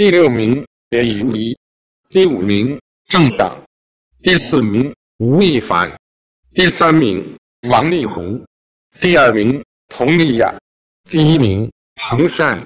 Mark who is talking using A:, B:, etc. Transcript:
A: 第六名李云迪第五名郑爽第四名吴亦凡第三名王力宏。第二名佟丽娅。第一名彭善